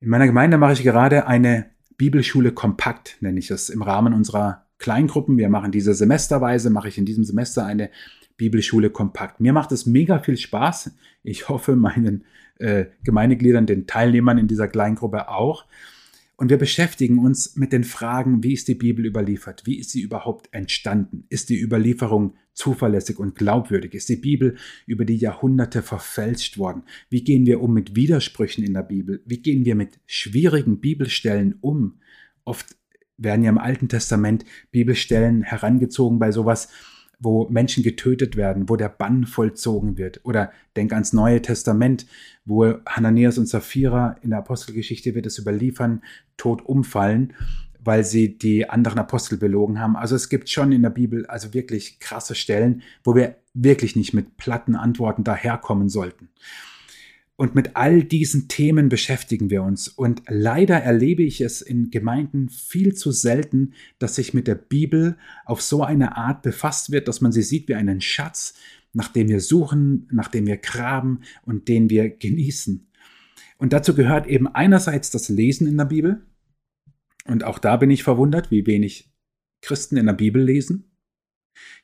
In meiner Gemeinde mache ich gerade eine Bibelschule kompakt, nenne ich es, im Rahmen unserer Kleingruppen. Wir machen diese semesterweise, mache ich in diesem Semester eine Bibelschule kompakt. Mir macht es mega viel Spaß. Ich hoffe, meinen äh, Gemeindegliedern, den Teilnehmern in dieser Kleingruppe auch. Und wir beschäftigen uns mit den Fragen, wie ist die Bibel überliefert? Wie ist sie überhaupt entstanden? Ist die Überlieferung zuverlässig und glaubwürdig? Ist die Bibel über die Jahrhunderte verfälscht worden? Wie gehen wir um mit Widersprüchen in der Bibel? Wie gehen wir mit schwierigen Bibelstellen um? Oft werden ja im Alten Testament Bibelstellen herangezogen bei sowas, wo Menschen getötet werden, wo der Bann vollzogen wird. Oder denk ans Neue Testament, wo Hananias und Sapphira in der Apostelgeschichte wird es überliefern, tot umfallen, weil sie die anderen Apostel belogen haben. Also es gibt schon in der Bibel also wirklich krasse Stellen, wo wir wirklich nicht mit platten Antworten daherkommen sollten. Und mit all diesen Themen beschäftigen wir uns. Und leider erlebe ich es in Gemeinden viel zu selten, dass sich mit der Bibel auf so eine Art befasst wird, dass man sie sieht wie einen Schatz, nach dem wir suchen, nach dem wir graben und den wir genießen. Und dazu gehört eben einerseits das Lesen in der Bibel. Und auch da bin ich verwundert, wie wenig Christen in der Bibel lesen.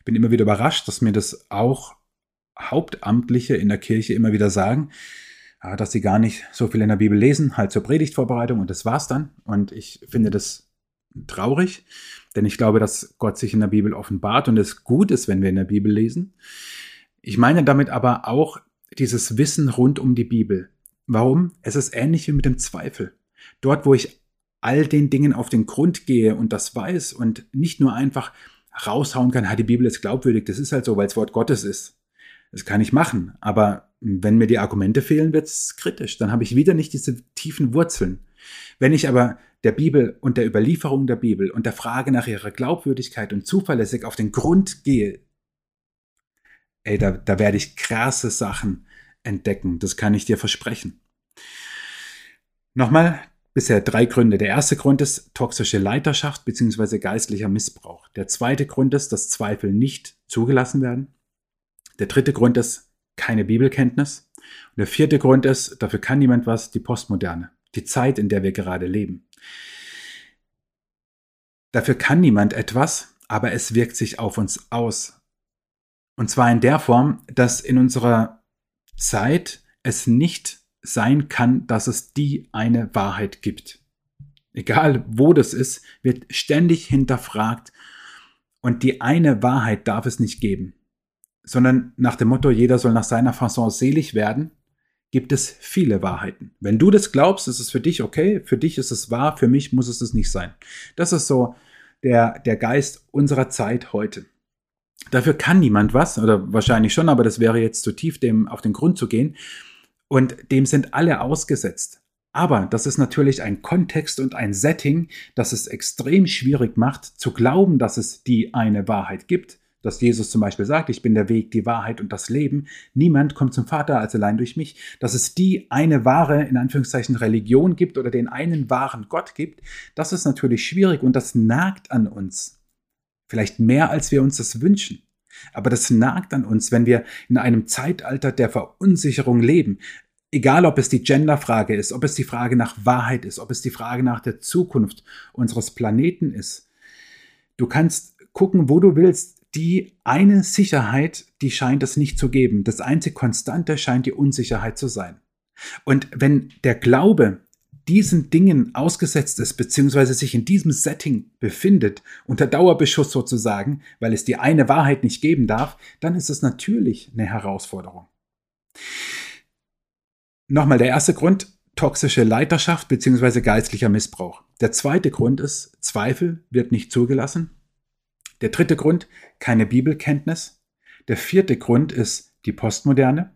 Ich bin immer wieder überrascht, dass mir das auch Hauptamtliche in der Kirche immer wieder sagen dass sie gar nicht so viel in der Bibel lesen, halt zur Predigtvorbereitung und das war's dann. Und ich finde das traurig, denn ich glaube, dass Gott sich in der Bibel offenbart und es gut ist, wenn wir in der Bibel lesen. Ich meine damit aber auch dieses Wissen rund um die Bibel. Warum? Es ist ähnlich wie mit dem Zweifel. Dort, wo ich all den Dingen auf den Grund gehe und das weiß und nicht nur einfach raushauen kann, die Bibel ist glaubwürdig, das ist halt so, weil es Wort Gottes ist. Das kann ich machen, aber wenn mir die Argumente fehlen, wird es kritisch. Dann habe ich wieder nicht diese tiefen Wurzeln. Wenn ich aber der Bibel und der Überlieferung der Bibel und der Frage nach ihrer Glaubwürdigkeit und zuverlässig auf den Grund gehe, ey, da, da werde ich krasse Sachen entdecken. Das kann ich dir versprechen. Nochmal, bisher drei Gründe. Der erste Grund ist toxische Leiterschaft bzw. geistlicher Missbrauch. Der zweite Grund ist, dass Zweifel nicht zugelassen werden. Der dritte Grund ist keine Bibelkenntnis. Und der vierte Grund ist, dafür kann niemand was, die Postmoderne, die Zeit, in der wir gerade leben. Dafür kann niemand etwas, aber es wirkt sich auf uns aus. Und zwar in der Form, dass in unserer Zeit es nicht sein kann, dass es die eine Wahrheit gibt. Egal wo das ist, wird ständig hinterfragt und die eine Wahrheit darf es nicht geben, sondern nach dem Motto, jeder soll nach seiner Fasson selig werden, gibt es viele Wahrheiten. Wenn du das glaubst, ist es für dich okay, für dich ist es wahr, für mich muss es es nicht sein. Das ist so der, der Geist unserer Zeit heute. Dafür kann niemand was, oder wahrscheinlich schon, aber das wäre jetzt zu tief, dem auf den Grund zu gehen. Und dem sind alle ausgesetzt. Aber das ist natürlich ein Kontext und ein Setting, das es extrem schwierig macht, zu glauben, dass es die eine Wahrheit gibt. Dass Jesus zum Beispiel sagt, ich bin der Weg, die Wahrheit und das Leben. Niemand kommt zum Vater als allein durch mich. Dass es die eine wahre, in Anführungszeichen, Religion gibt oder den einen wahren Gott gibt, das ist natürlich schwierig und das nagt an uns. Vielleicht mehr, als wir uns das wünschen. Aber das nagt an uns, wenn wir in einem Zeitalter der Verunsicherung leben. Egal, ob es die Genderfrage ist, ob es die Frage nach Wahrheit ist, ob es die Frage nach der Zukunft unseres Planeten ist. Du kannst gucken, wo du willst. Die eine Sicherheit, die scheint es nicht zu geben. Das einzige Konstante scheint die Unsicherheit zu sein. Und wenn der Glaube diesen Dingen ausgesetzt ist, beziehungsweise sich in diesem Setting befindet, unter Dauerbeschuss sozusagen, weil es die eine Wahrheit nicht geben darf, dann ist es natürlich eine Herausforderung. Nochmal der erste Grund, toxische Leiterschaft beziehungsweise geistlicher Missbrauch. Der zweite Grund ist, Zweifel wird nicht zugelassen. Der dritte Grund, keine Bibelkenntnis. Der vierte Grund ist die Postmoderne.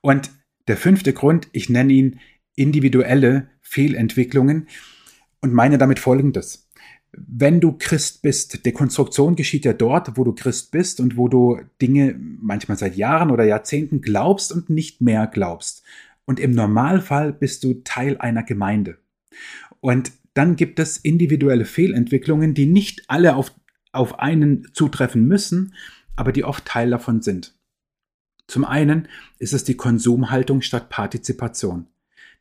Und der fünfte Grund, ich nenne ihn individuelle Fehlentwicklungen und meine damit Folgendes. Wenn du Christ bist, Dekonstruktion geschieht ja dort, wo du Christ bist und wo du Dinge manchmal seit Jahren oder Jahrzehnten glaubst und nicht mehr glaubst. Und im Normalfall bist du Teil einer Gemeinde. Und dann gibt es individuelle Fehlentwicklungen, die nicht alle auf, auf einen zutreffen müssen, aber die oft Teil davon sind. Zum einen ist es die Konsumhaltung statt Partizipation.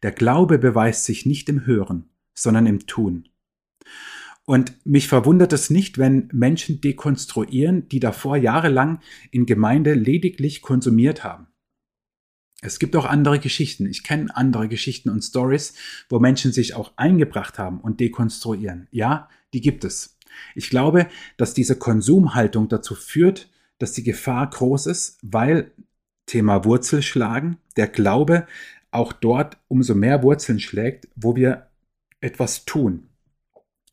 Der Glaube beweist sich nicht im Hören, sondern im Tun. Und mich verwundert es nicht, wenn Menschen dekonstruieren, die davor jahrelang in Gemeinde lediglich konsumiert haben. Es gibt auch andere Geschichten. Ich kenne andere Geschichten und Stories, wo Menschen sich auch eingebracht haben und dekonstruieren. Ja, die gibt es. Ich glaube, dass diese Konsumhaltung dazu führt, dass die Gefahr groß ist, weil Thema Wurzelschlagen, der Glaube auch dort umso mehr Wurzeln schlägt, wo wir etwas tun.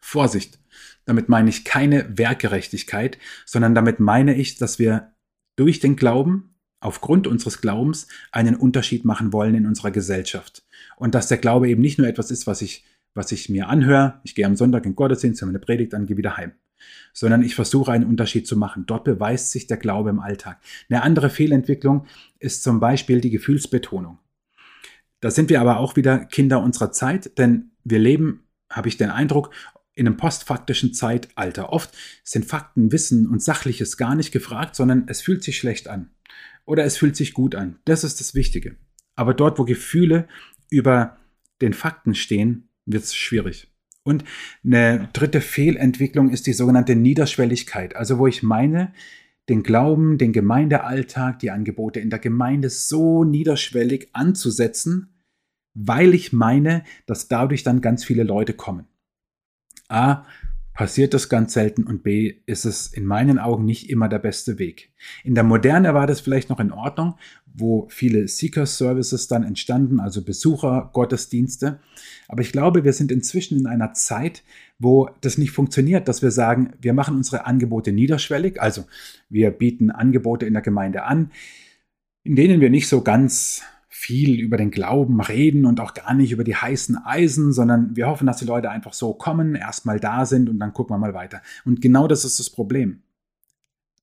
Vorsicht, damit meine ich keine Werkgerechtigkeit, sondern damit meine ich, dass wir durch den Glauben, aufgrund unseres Glaubens, einen Unterschied machen wollen in unserer Gesellschaft. Und dass der Glaube eben nicht nur etwas ist, was ich, was ich mir anhöre, ich gehe am Sonntag in Gottesdienst, höre meine Predigt an, gehe wieder heim sondern ich versuche einen Unterschied zu machen. Dort beweist sich der Glaube im Alltag. Eine andere Fehlentwicklung ist zum Beispiel die Gefühlsbetonung. Da sind wir aber auch wieder Kinder unserer Zeit, denn wir leben, habe ich den Eindruck, in einem postfaktischen Zeitalter. Oft sind Fakten, Wissen und Sachliches gar nicht gefragt, sondern es fühlt sich schlecht an. Oder es fühlt sich gut an. Das ist das Wichtige. Aber dort, wo Gefühle über den Fakten stehen, wird es schwierig. Und eine dritte Fehlentwicklung ist die sogenannte Niederschwelligkeit. Also wo ich meine, den Glauben, den Gemeindealltag, die Angebote in der Gemeinde so niederschwellig anzusetzen, weil ich meine, dass dadurch dann ganz viele Leute kommen. A, passiert das ganz selten und B ist es in meinen Augen nicht immer der beste Weg. In der Moderne war das vielleicht noch in Ordnung, wo viele Seeker-Services dann entstanden, also Besucher, Gottesdienste. Aber ich glaube, wir sind inzwischen in einer Zeit, wo das nicht funktioniert, dass wir sagen, wir machen unsere Angebote niederschwellig, also wir bieten Angebote in der Gemeinde an, in denen wir nicht so ganz viel über den Glauben reden und auch gar nicht über die heißen Eisen, sondern wir hoffen, dass die Leute einfach so kommen, erstmal da sind und dann gucken wir mal weiter. Und genau das ist das Problem.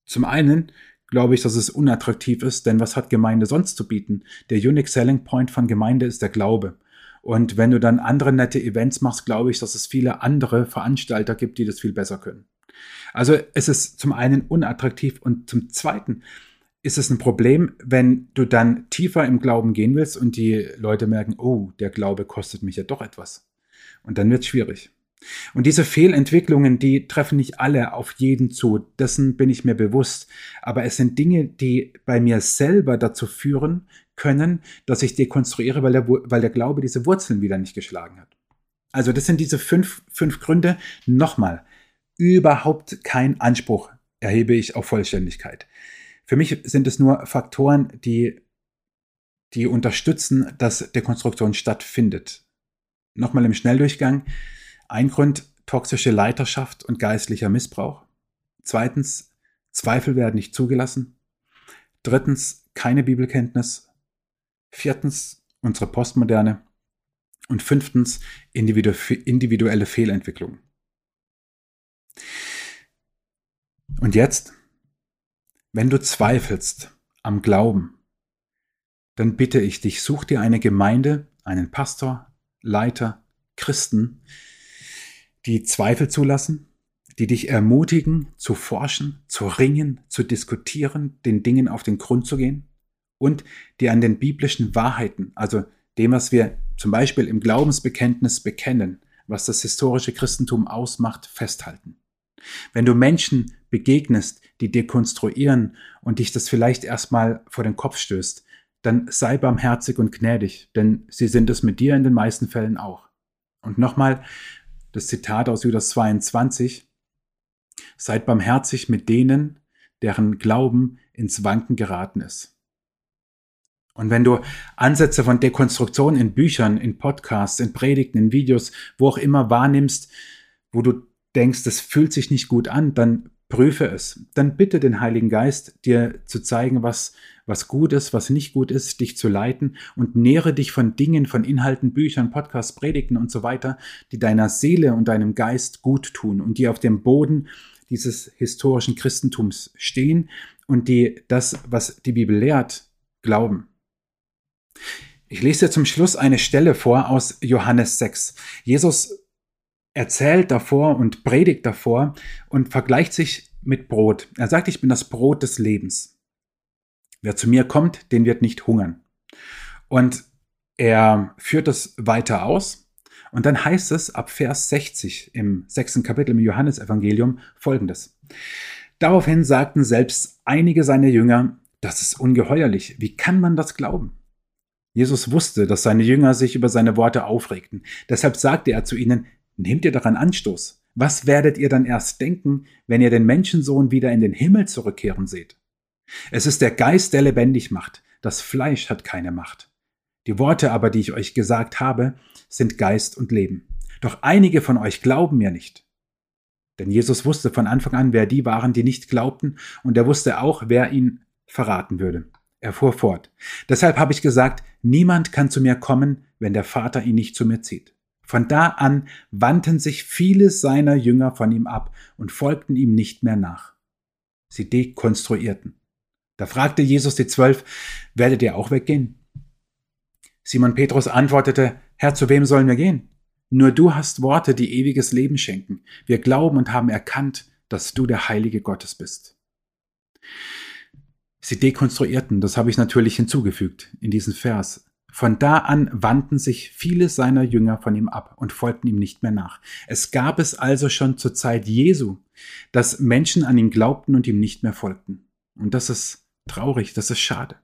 Zum einen glaube ich, dass es unattraktiv ist, denn was hat Gemeinde sonst zu bieten? Der Unique Selling Point von Gemeinde ist der Glaube. Und wenn du dann andere nette Events machst, glaube ich, dass es viele andere Veranstalter gibt, die das viel besser können. Also es ist zum einen unattraktiv und zum zweiten ist es ein Problem, wenn du dann tiefer im Glauben gehen willst und die Leute merken, oh, der Glaube kostet mich ja doch etwas. Und dann wird es schwierig. Und diese Fehlentwicklungen, die treffen nicht alle auf jeden zu. Dessen bin ich mir bewusst. Aber es sind Dinge, die bei mir selber dazu führen können, dass ich dekonstruiere, weil der, weil der Glaube diese Wurzeln wieder nicht geschlagen hat. Also das sind diese fünf, fünf Gründe. Nochmal, überhaupt kein Anspruch erhebe ich auf Vollständigkeit. Für mich sind es nur Faktoren, die, die unterstützen, dass Dekonstruktion stattfindet. Nochmal im Schnelldurchgang. Ein Grund, toxische Leiterschaft und geistlicher Missbrauch. Zweitens, Zweifel werden nicht zugelassen. Drittens, keine Bibelkenntnis. Viertens, unsere Postmoderne. Und fünftens, individuelle Fehlentwicklung. Und jetzt wenn du zweifelst am Glauben, dann bitte ich dich, such dir eine Gemeinde, einen Pastor, Leiter, Christen, die Zweifel zulassen, die dich ermutigen, zu forschen, zu ringen, zu diskutieren, den Dingen auf den Grund zu gehen und die an den biblischen Wahrheiten, also dem, was wir zum Beispiel im Glaubensbekenntnis bekennen, was das historische Christentum ausmacht, festhalten. Wenn du Menschen begegnest, die dekonstruieren und dich das vielleicht erstmal vor den Kopf stößt, dann sei barmherzig und gnädig, denn sie sind es mit dir in den meisten Fällen auch. Und nochmal das Zitat aus Judas 22, seid barmherzig mit denen, deren Glauben ins Wanken geraten ist. Und wenn du Ansätze von Dekonstruktion in Büchern, in Podcasts, in Predigten, in Videos, wo auch immer wahrnimmst, wo du denkst, das fühlt sich nicht gut an, dann prüfe es. Dann bitte den Heiligen Geist, dir zu zeigen, was, was gut ist, was nicht gut ist, dich zu leiten und nähere dich von Dingen, von Inhalten, Büchern, Podcasts, Predigten und so weiter, die deiner Seele und deinem Geist gut tun und die auf dem Boden dieses historischen Christentums stehen und die das, was die Bibel lehrt, glauben. Ich lese dir zum Schluss eine Stelle vor aus Johannes 6. Jesus erzählt davor und predigt davor und vergleicht sich mit Brot. Er sagt, ich bin das Brot des Lebens. Wer zu mir kommt, den wird nicht hungern. Und er führt das weiter aus. Und dann heißt es ab Vers 60 im sechsten Kapitel im Johannesevangelium folgendes. Daraufhin sagten selbst einige seiner Jünger, das ist ungeheuerlich. Wie kann man das glauben? Jesus wusste, dass seine Jünger sich über seine Worte aufregten. Deshalb sagte er zu ihnen, Nehmt ihr daran Anstoß? Was werdet ihr dann erst denken, wenn ihr den Menschensohn wieder in den Himmel zurückkehren seht? Es ist der Geist, der lebendig macht. Das Fleisch hat keine Macht. Die Worte aber, die ich euch gesagt habe, sind Geist und Leben. Doch einige von euch glauben mir nicht. Denn Jesus wusste von Anfang an, wer die waren, die nicht glaubten, und er wusste auch, wer ihn verraten würde. Er fuhr fort. Deshalb habe ich gesagt, niemand kann zu mir kommen, wenn der Vater ihn nicht zu mir zieht. Von da an wandten sich viele seiner Jünger von ihm ab und folgten ihm nicht mehr nach. Sie dekonstruierten. Da fragte Jesus die Zwölf, werdet ihr auch weggehen? Simon Petrus antwortete, Herr, zu wem sollen wir gehen? Nur du hast Worte, die ewiges Leben schenken. Wir glauben und haben erkannt, dass du der Heilige Gottes bist. Sie dekonstruierten, das habe ich natürlich hinzugefügt in diesen Vers. Von da an wandten sich viele seiner Jünger von ihm ab und folgten ihm nicht mehr nach. Es gab es also schon zur Zeit Jesu, dass Menschen an ihn glaubten und ihm nicht mehr folgten. Und das ist traurig, das ist schade.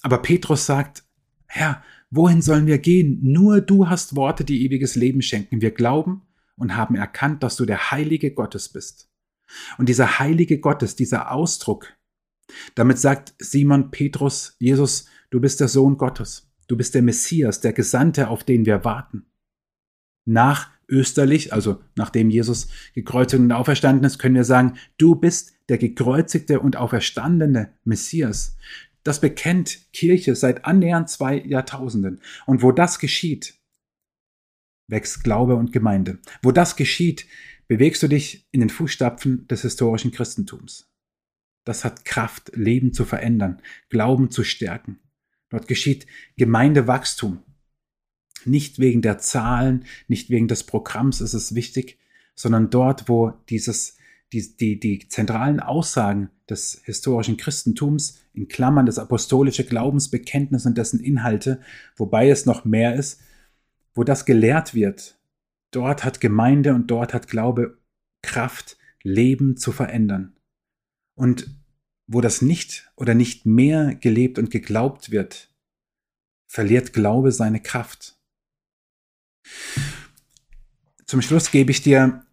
Aber Petrus sagt, Herr, wohin sollen wir gehen? Nur du hast Worte, die ewiges Leben schenken. Wir glauben und haben erkannt, dass du der Heilige Gottes bist. Und dieser Heilige Gottes, dieser Ausdruck, damit sagt Simon Petrus, Jesus, du bist der Sohn Gottes, du bist der Messias, der Gesandte, auf den wir warten. Nach österlich, also nachdem Jesus gekreuzigt und auferstanden ist, können wir sagen, du bist der gekreuzigte und auferstandene Messias. Das bekennt Kirche seit annähernd zwei Jahrtausenden. Und wo das geschieht, wächst Glaube und Gemeinde. Wo das geschieht, bewegst du dich in den Fußstapfen des historischen Christentums. Das hat Kraft, Leben zu verändern, Glauben zu stärken. Dort geschieht Gemeindewachstum. Nicht wegen der Zahlen, nicht wegen des Programms ist es wichtig, sondern dort, wo dieses, die, die, die zentralen Aussagen des historischen Christentums, in Klammern das apostolische Glaubensbekenntnis und dessen Inhalte, wobei es noch mehr ist, wo das gelehrt wird, dort hat Gemeinde und dort hat Glaube Kraft, Leben zu verändern. Und wo das nicht oder nicht mehr gelebt und geglaubt wird, verliert Glaube seine Kraft. Zum Schluss gebe ich dir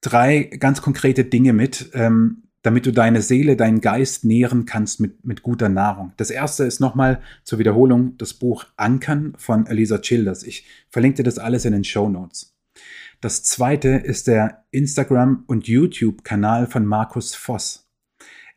drei ganz konkrete Dinge mit, ähm, damit du deine Seele, deinen Geist nähren kannst mit, mit guter Nahrung. Das erste ist nochmal zur Wiederholung das Buch Ankern von Elisa Childers. Ich verlinke dir das alles in den Show Notes. Das zweite ist der Instagram- und YouTube-Kanal von Markus Voss.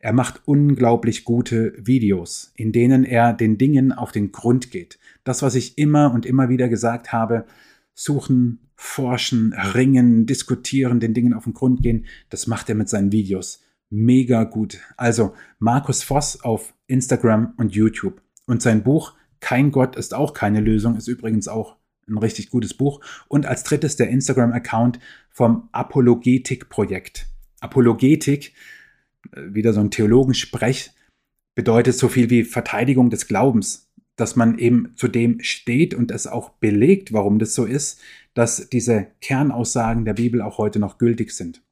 Er macht unglaublich gute Videos, in denen er den Dingen auf den Grund geht. Das, was ich immer und immer wieder gesagt habe, suchen, forschen, ringen, diskutieren, den Dingen auf den Grund gehen, das macht er mit seinen Videos mega gut. Also Markus Voss auf Instagram und YouTube. Und sein Buch Kein Gott ist auch keine Lösung, ist übrigens auch ein richtig gutes Buch. Und als drittes der Instagram-Account vom Apologetik-Projekt. Apologetik, äh, wieder so ein Theologensprech, bedeutet so viel wie Verteidigung des Glaubens, dass man eben zu dem steht und es auch belegt, warum das so ist, dass diese Kernaussagen der Bibel auch heute noch gültig sind.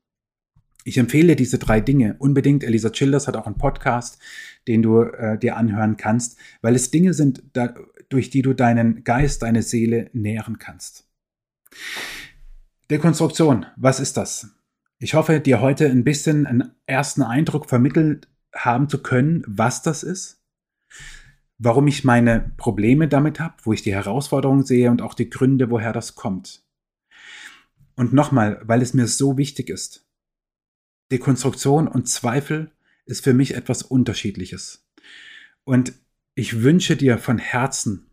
Ich empfehle diese drei Dinge unbedingt. Elisa Childers hat auch einen Podcast, den du äh, dir anhören kannst, weil es Dinge sind, da, durch die du deinen Geist, deine Seele nähren kannst. Dekonstruktion, was ist das? Ich hoffe, dir heute ein bisschen einen ersten Eindruck vermittelt haben zu können, was das ist, warum ich meine Probleme damit habe, wo ich die Herausforderungen sehe und auch die Gründe, woher das kommt. Und nochmal, weil es mir so wichtig ist, Dekonstruktion und Zweifel ist für mich etwas Unterschiedliches. Und ich wünsche dir von Herzen,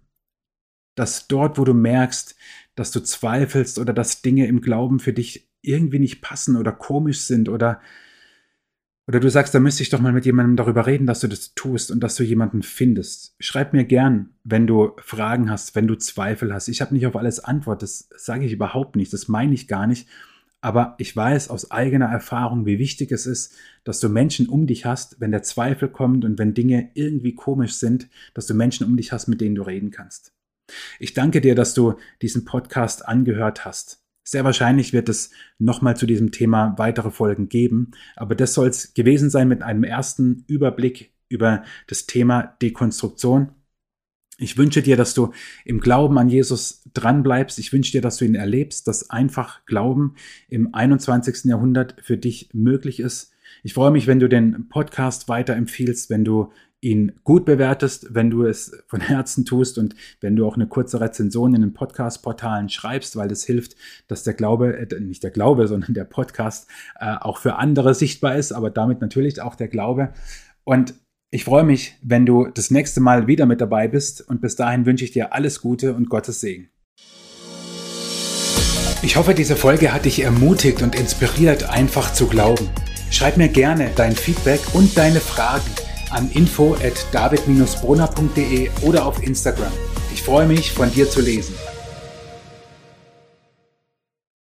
dass dort, wo du merkst, dass du zweifelst oder dass Dinge im Glauben für dich irgendwie nicht passen oder komisch sind oder oder du sagst, da müsste ich doch mal mit jemandem darüber reden, dass du das tust und dass du jemanden findest. Schreib mir gern, wenn du Fragen hast, wenn du Zweifel hast. Ich habe nicht auf alles Antwort, das sage ich überhaupt nicht, das meine ich gar nicht. Aber ich weiß aus eigener Erfahrung, wie wichtig es ist, dass du Menschen um dich hast, wenn der Zweifel kommt und wenn Dinge irgendwie komisch sind, dass du Menschen um dich hast, mit denen du reden kannst. Ich danke dir, dass du diesen Podcast angehört hast. Sehr wahrscheinlich wird es nochmal zu diesem Thema weitere Folgen geben, aber das soll es gewesen sein mit einem ersten Überblick über das Thema Dekonstruktion. Ich wünsche dir, dass du im Glauben an Jesus dranbleibst. Ich wünsche dir, dass du ihn erlebst, dass einfach Glauben im 21. Jahrhundert für dich möglich ist. Ich freue mich, wenn du den Podcast weiterempfiehlst, wenn du ihn gut bewertest, wenn du es von Herzen tust und wenn du auch eine kurze Rezension in den Podcast-Portalen schreibst, weil das hilft, dass der Glaube, äh, nicht der Glaube, sondern der Podcast äh, auch für andere sichtbar ist, aber damit natürlich auch der Glaube. Und ich freue mich, wenn du das nächste Mal wieder mit dabei bist und bis dahin wünsche ich dir alles Gute und Gottes Segen. Ich hoffe, diese Folge hat dich ermutigt und inspiriert, einfach zu glauben. Schreib mir gerne dein Feedback und deine Fragen an info at david-brunner.de oder auf Instagram. Ich freue mich, von dir zu lesen.